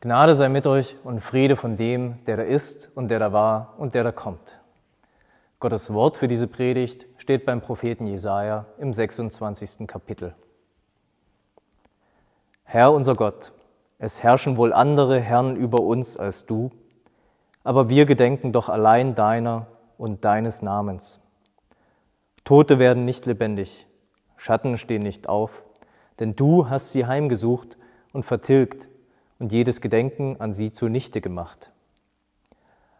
Gnade sei mit euch und Friede von dem, der da ist und der da war und der da kommt. Gottes Wort für diese Predigt steht beim Propheten Jesaja im 26. Kapitel. Herr unser Gott, es herrschen wohl andere Herren über uns als du, aber wir gedenken doch allein deiner und deines Namens. Tote werden nicht lebendig, Schatten stehen nicht auf, denn du hast sie heimgesucht und vertilgt und jedes Gedenken an sie zunichte gemacht.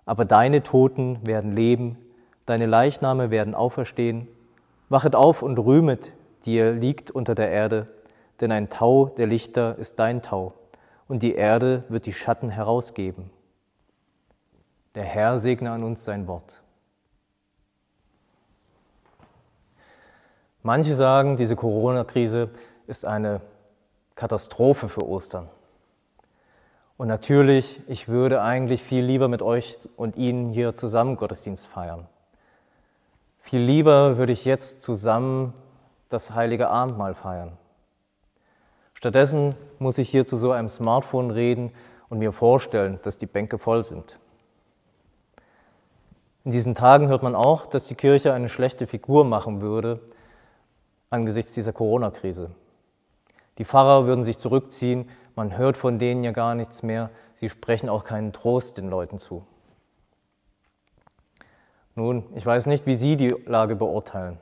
Aber deine Toten werden leben, deine Leichname werden auferstehen. Wachet auf und rühmet, die ihr liegt unter der Erde, denn ein Tau der Lichter ist dein Tau, und die Erde wird die Schatten herausgeben. Der Herr segne an uns sein Wort. Manche sagen, diese Corona-Krise ist eine Katastrophe für Ostern. Und natürlich, ich würde eigentlich viel lieber mit euch und Ihnen hier zusammen Gottesdienst feiern. Viel lieber würde ich jetzt zusammen das heilige Abendmahl feiern. Stattdessen muss ich hier zu so einem Smartphone reden und mir vorstellen, dass die Bänke voll sind. In diesen Tagen hört man auch, dass die Kirche eine schlechte Figur machen würde angesichts dieser Corona-Krise. Die Pfarrer würden sich zurückziehen, man hört von denen ja gar nichts mehr, sie sprechen auch keinen Trost den Leuten zu. Nun, ich weiß nicht, wie Sie die Lage beurteilen.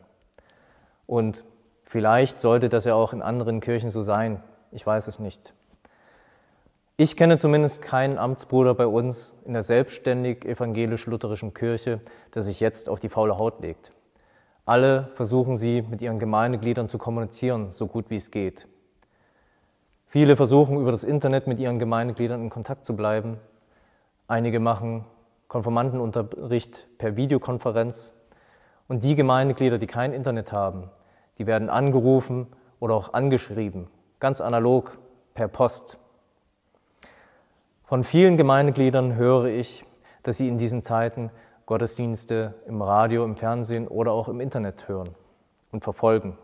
Und vielleicht sollte das ja auch in anderen Kirchen so sein. Ich weiß es nicht. Ich kenne zumindest keinen Amtsbruder bei uns in der selbstständig evangelisch-lutherischen Kirche, der sich jetzt auf die faule Haut legt. Alle versuchen sie mit ihren Gemeindegliedern zu kommunizieren, so gut wie es geht. Viele versuchen über das Internet mit ihren Gemeindegliedern in Kontakt zu bleiben. Einige machen Konformantenunterricht per Videokonferenz. Und die Gemeindeglieder, die kein Internet haben, die werden angerufen oder auch angeschrieben, ganz analog per Post. Von vielen Gemeindegliedern höre ich, dass sie in diesen Zeiten Gottesdienste im Radio, im Fernsehen oder auch im Internet hören und verfolgen.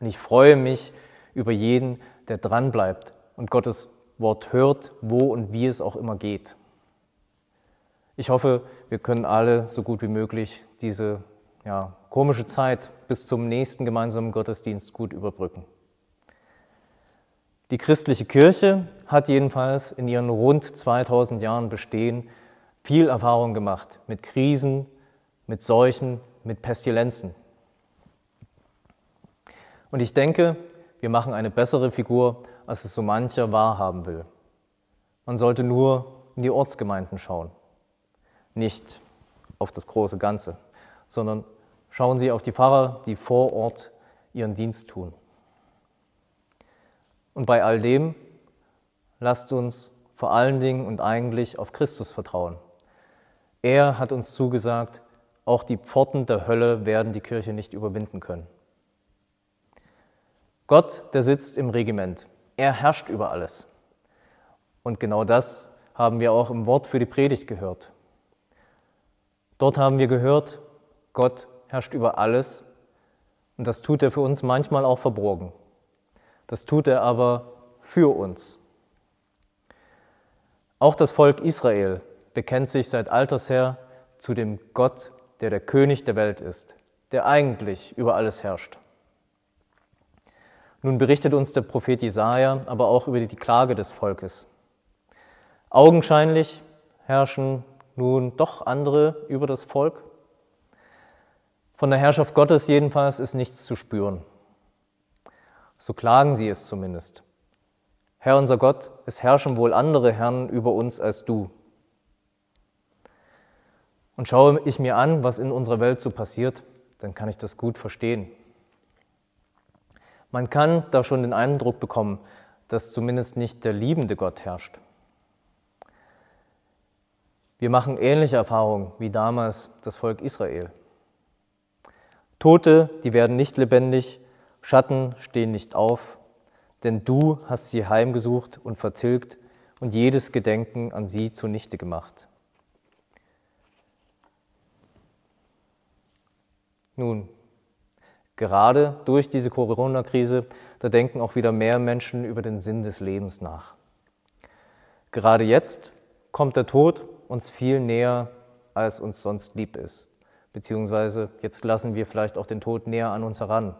Und ich freue mich über jeden, der dranbleibt und Gottes Wort hört, wo und wie es auch immer geht. Ich hoffe, wir können alle so gut wie möglich diese ja, komische Zeit bis zum nächsten gemeinsamen Gottesdienst gut überbrücken. Die christliche Kirche hat jedenfalls in ihren rund 2000 Jahren Bestehen viel Erfahrung gemacht mit Krisen, mit Seuchen, mit Pestilenzen. Und ich denke, wir machen eine bessere Figur, als es so mancher wahrhaben will. Man sollte nur in die Ortsgemeinden schauen, nicht auf das große Ganze, sondern schauen Sie auf die Pfarrer, die vor Ort ihren Dienst tun. Und bei all dem lasst uns vor allen Dingen und eigentlich auf Christus vertrauen. Er hat uns zugesagt, auch die Pforten der Hölle werden die Kirche nicht überwinden können. Gott, der sitzt im Regiment. Er herrscht über alles. Und genau das haben wir auch im Wort für die Predigt gehört. Dort haben wir gehört, Gott herrscht über alles und das tut er für uns manchmal auch verborgen. Das tut er aber für uns. Auch das Volk Israel bekennt sich seit alters her zu dem Gott, der der König der Welt ist, der eigentlich über alles herrscht. Nun berichtet uns der Prophet Jesaja aber auch über die Klage des Volkes. Augenscheinlich herrschen nun doch andere über das Volk. Von der Herrschaft Gottes jedenfalls ist nichts zu spüren. So klagen sie es zumindest. Herr unser Gott, es herrschen wohl andere Herren über uns als du. Und schaue ich mir an, was in unserer Welt so passiert, dann kann ich das gut verstehen. Man kann da schon den Eindruck bekommen, dass zumindest nicht der liebende Gott herrscht. Wir machen ähnliche Erfahrungen wie damals das Volk Israel. Tote, die werden nicht lebendig, Schatten stehen nicht auf, denn du hast sie heimgesucht und vertilgt und jedes Gedenken an sie zunichte gemacht. Nun, Gerade durch diese Corona-Krise, da denken auch wieder mehr Menschen über den Sinn des Lebens nach. Gerade jetzt kommt der Tod uns viel näher, als uns sonst lieb ist. Beziehungsweise jetzt lassen wir vielleicht auch den Tod näher an uns heran.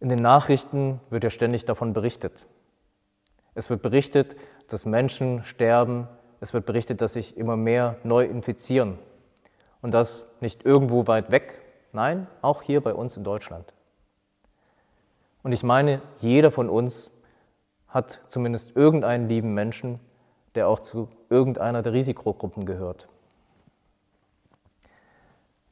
In den Nachrichten wird ja ständig davon berichtet. Es wird berichtet, dass Menschen sterben. Es wird berichtet, dass sich immer mehr neu infizieren. Und das nicht irgendwo weit weg, nein, auch hier bei uns in Deutschland. Und ich meine, jeder von uns hat zumindest irgendeinen lieben Menschen, der auch zu irgendeiner der Risikogruppen gehört.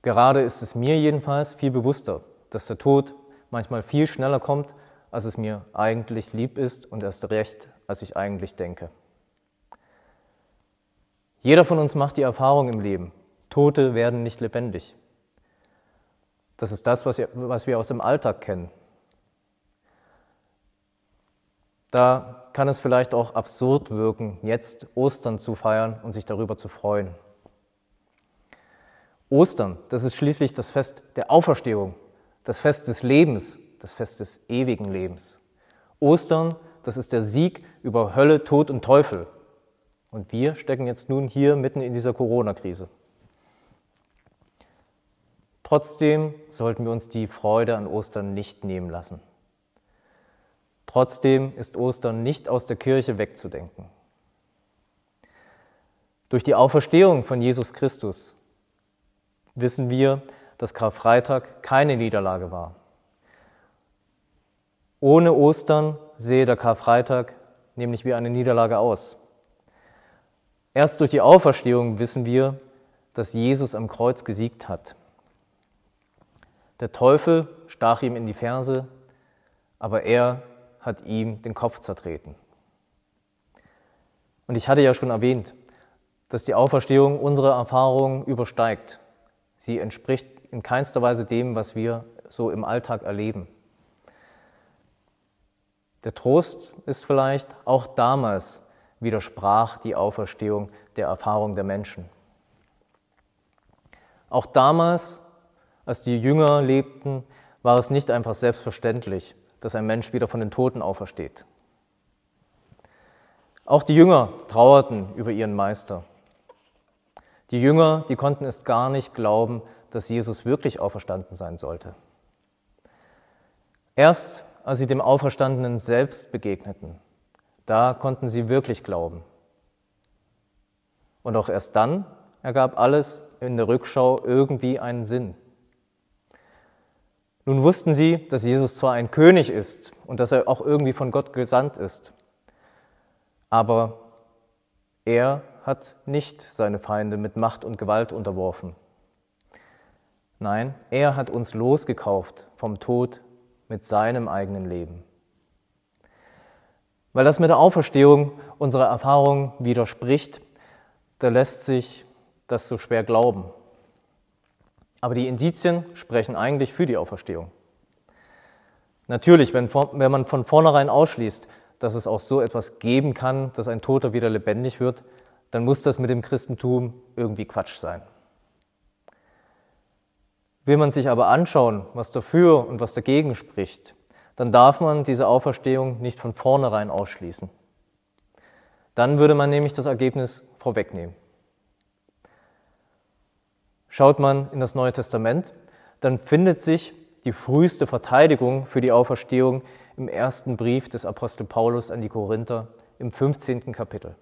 Gerade ist es mir jedenfalls viel bewusster, dass der Tod manchmal viel schneller kommt, als es mir eigentlich lieb ist und erst recht, als ich eigentlich denke. Jeder von uns macht die Erfahrung im Leben, Tote werden nicht lebendig. Das ist das, was wir aus dem Alltag kennen. Da kann es vielleicht auch absurd wirken, jetzt Ostern zu feiern und sich darüber zu freuen. Ostern, das ist schließlich das Fest der Auferstehung, das Fest des Lebens, das Fest des ewigen Lebens. Ostern, das ist der Sieg über Hölle, Tod und Teufel. Und wir stecken jetzt nun hier mitten in dieser Corona-Krise. Trotzdem sollten wir uns die Freude an Ostern nicht nehmen lassen. Trotzdem ist Ostern nicht aus der Kirche wegzudenken. Durch die Auferstehung von Jesus Christus wissen wir, dass Karfreitag keine Niederlage war. Ohne Ostern sehe der Karfreitag nämlich wie eine Niederlage aus. Erst durch die Auferstehung wissen wir, dass Jesus am Kreuz gesiegt hat. Der Teufel stach ihm in die Ferse, aber er hat ihm den Kopf zertreten. Und ich hatte ja schon erwähnt, dass die Auferstehung unsere Erfahrungen übersteigt. Sie entspricht in keinster Weise dem, was wir so im Alltag erleben. Der Trost ist vielleicht, auch damals widersprach die Auferstehung der Erfahrung der Menschen. Auch damals als die Jünger lebten, war es nicht einfach selbstverständlich, dass ein Mensch wieder von den Toten aufersteht. Auch die Jünger trauerten über ihren Meister. Die Jünger, die konnten es gar nicht glauben, dass Jesus wirklich auferstanden sein sollte. Erst als sie dem Auferstandenen selbst begegneten, da konnten sie wirklich glauben. Und auch erst dann ergab alles in der Rückschau irgendwie einen Sinn. Nun wussten sie, dass Jesus zwar ein König ist und dass er auch irgendwie von Gott gesandt ist, aber er hat nicht seine Feinde mit Macht und Gewalt unterworfen. Nein, er hat uns losgekauft vom Tod mit seinem eigenen Leben. Weil das mit der Auferstehung unserer Erfahrung widerspricht, da lässt sich das so schwer glauben. Aber die Indizien sprechen eigentlich für die Auferstehung. Natürlich, wenn, wenn man von vornherein ausschließt, dass es auch so etwas geben kann, dass ein Toter wieder lebendig wird, dann muss das mit dem Christentum irgendwie Quatsch sein. Will man sich aber anschauen, was dafür und was dagegen spricht, dann darf man diese Auferstehung nicht von vornherein ausschließen. Dann würde man nämlich das Ergebnis vorwegnehmen. Schaut man in das Neue Testament, dann findet sich die früheste Verteidigung für die Auferstehung im ersten Brief des Apostel Paulus an die Korinther im 15. Kapitel.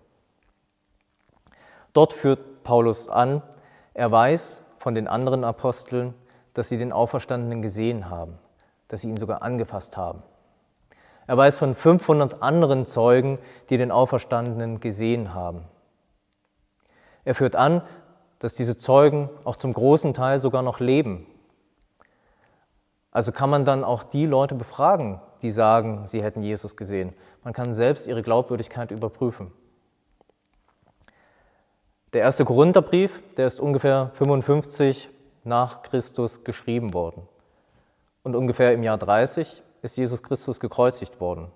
Dort führt Paulus an, er weiß von den anderen Aposteln, dass sie den Auferstandenen gesehen haben, dass sie ihn sogar angefasst haben. Er weiß von 500 anderen Zeugen, die den Auferstandenen gesehen haben. Er führt an, dass diese Zeugen auch zum großen Teil sogar noch leben. Also kann man dann auch die Leute befragen, die sagen, sie hätten Jesus gesehen. Man kann selbst ihre Glaubwürdigkeit überprüfen. Der erste Korintherbrief, der ist ungefähr 55 nach Christus geschrieben worden. Und ungefähr im Jahr 30 ist Jesus Christus gekreuzigt worden.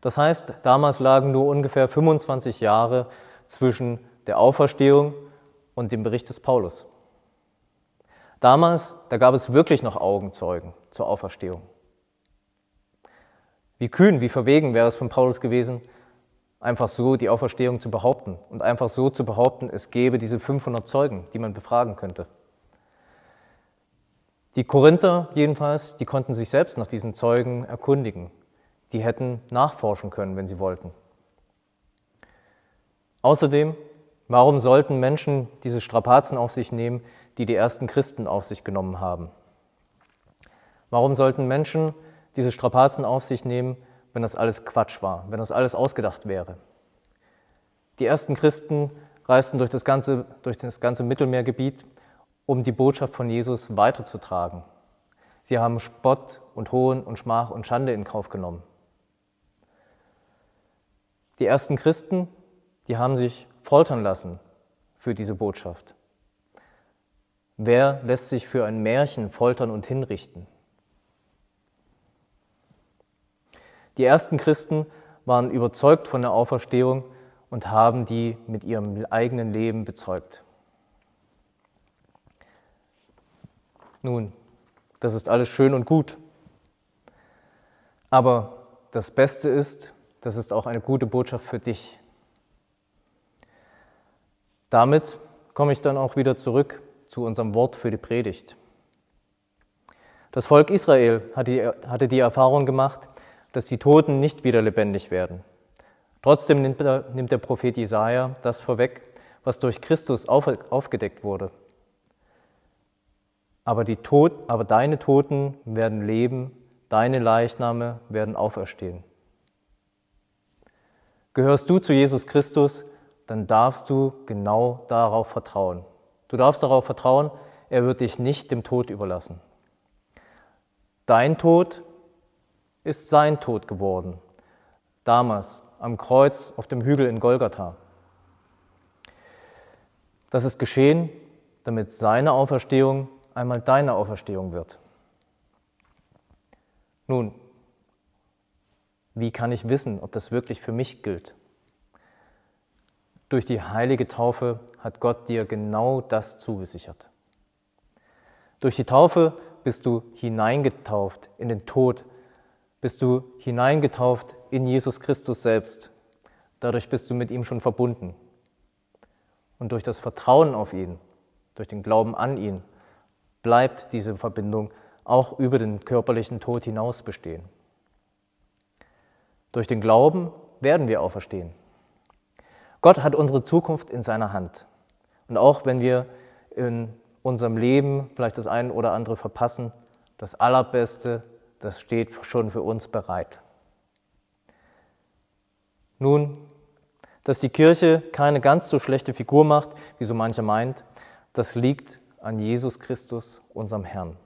Das heißt, damals lagen nur ungefähr 25 Jahre zwischen der Auferstehung und dem Bericht des Paulus. Damals, da gab es wirklich noch Augenzeugen zur Auferstehung. Wie kühn, wie verwegen wäre es von Paulus gewesen, einfach so die Auferstehung zu behaupten und einfach so zu behaupten, es gäbe diese 500 Zeugen, die man befragen könnte. Die Korinther jedenfalls, die konnten sich selbst nach diesen Zeugen erkundigen. Die hätten nachforschen können, wenn sie wollten. Außerdem, warum sollten Menschen diese Strapazen auf sich nehmen, die die ersten Christen auf sich genommen haben? Warum sollten Menschen diese Strapazen auf sich nehmen, wenn das alles Quatsch war, wenn das alles ausgedacht wäre? Die ersten Christen reisten durch das ganze, durch das ganze Mittelmeergebiet um die Botschaft von Jesus weiterzutragen. Sie haben Spott und Hohn und Schmach und Schande in Kauf genommen. Die ersten Christen, die haben sich foltern lassen für diese Botschaft. Wer lässt sich für ein Märchen foltern und hinrichten? Die ersten Christen waren überzeugt von der Auferstehung und haben die mit ihrem eigenen Leben bezeugt. Nun, das ist alles schön und gut. Aber das Beste ist, das ist auch eine gute Botschaft für dich. Damit komme ich dann auch wieder zurück zu unserem Wort für die Predigt. Das Volk Israel hatte die Erfahrung gemacht, dass die Toten nicht wieder lebendig werden. Trotzdem nimmt der, Prophet Jesaja das vorweg, was durch Christus aufgedeckt wurde. Aber, die Tod, aber deine Toten werden leben, deine Leichname werden auferstehen. Gehörst du zu Jesus Christus, dann darfst du genau darauf vertrauen. Du darfst darauf vertrauen, er wird dich nicht dem Tod überlassen. Dein Tod ist sein Tod geworden, damals am Kreuz auf dem Hügel in Golgatha. Das ist geschehen, damit seine Auferstehung einmal deine Auferstehung wird. Nun, wie kann ich wissen, ob das wirklich für mich gilt? Durch die heilige Taufe hat Gott dir genau das zugesichert. Durch die Taufe bist du hineingetauft in den Tod, bist du hineingetauft in Jesus Christus selbst. Dadurch bist du mit ihm schon verbunden. Und durch das Vertrauen auf ihn, durch den Glauben an ihn, bleibt diese Verbindung auch über den körperlichen Tod hinaus bestehen. Durch den Glauben werden wir auferstehen. Gott hat unsere Zukunft in seiner Hand. Und auch wenn wir in unserem Leben vielleicht das eine oder andere verpassen, das Allerbeste, das steht schon für uns bereit. Nun, dass die Kirche keine ganz so schlechte Figur macht, wie so mancher meint, das liegt an Jesus Christus, unserem Herrn.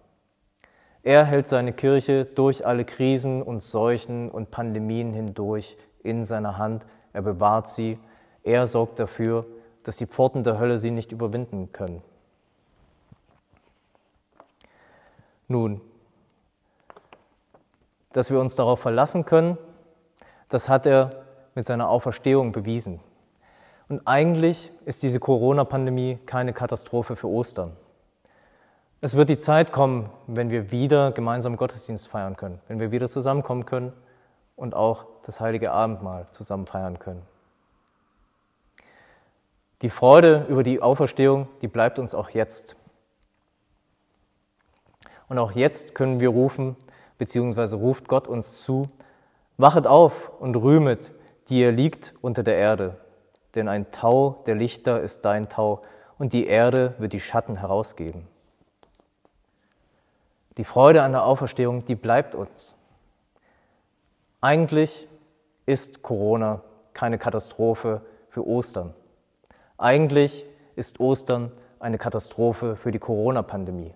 Er hält seine Kirche durch alle Krisen und Seuchen und Pandemien hindurch in seiner Hand. Er bewahrt sie. Er sorgt dafür, dass die Pforten der Hölle sie nicht überwinden können. Nun, dass wir uns darauf verlassen können, das hat er mit seiner Auferstehung bewiesen. Und eigentlich ist diese Corona-Pandemie keine Katastrophe für Ostern. Es wird die Zeit kommen, wenn wir wieder gemeinsam Gottesdienst feiern können, wenn wir wieder zusammenkommen können und auch das heilige Abendmahl zusammen feiern können. Die Freude über die Auferstehung, die bleibt uns auch jetzt. Und auch jetzt können wir rufen, beziehungsweise ruft Gott uns zu, wachet auf und rühmet, die ihr liegt unter der Erde, denn ein Tau der Lichter ist dein Tau und die Erde wird die Schatten herausgeben. Die Freude an der Auferstehung, die bleibt uns. Eigentlich ist Corona keine Katastrophe für Ostern. Eigentlich ist Ostern eine Katastrophe für die Corona-Pandemie.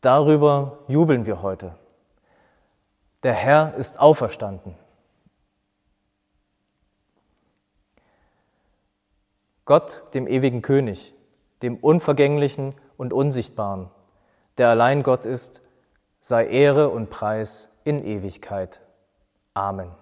Darüber jubeln wir heute. Der Herr ist auferstanden. Gott, dem ewigen König, dem Unvergänglichen und Unsichtbaren, der allein Gott ist, sei Ehre und Preis in Ewigkeit. Amen.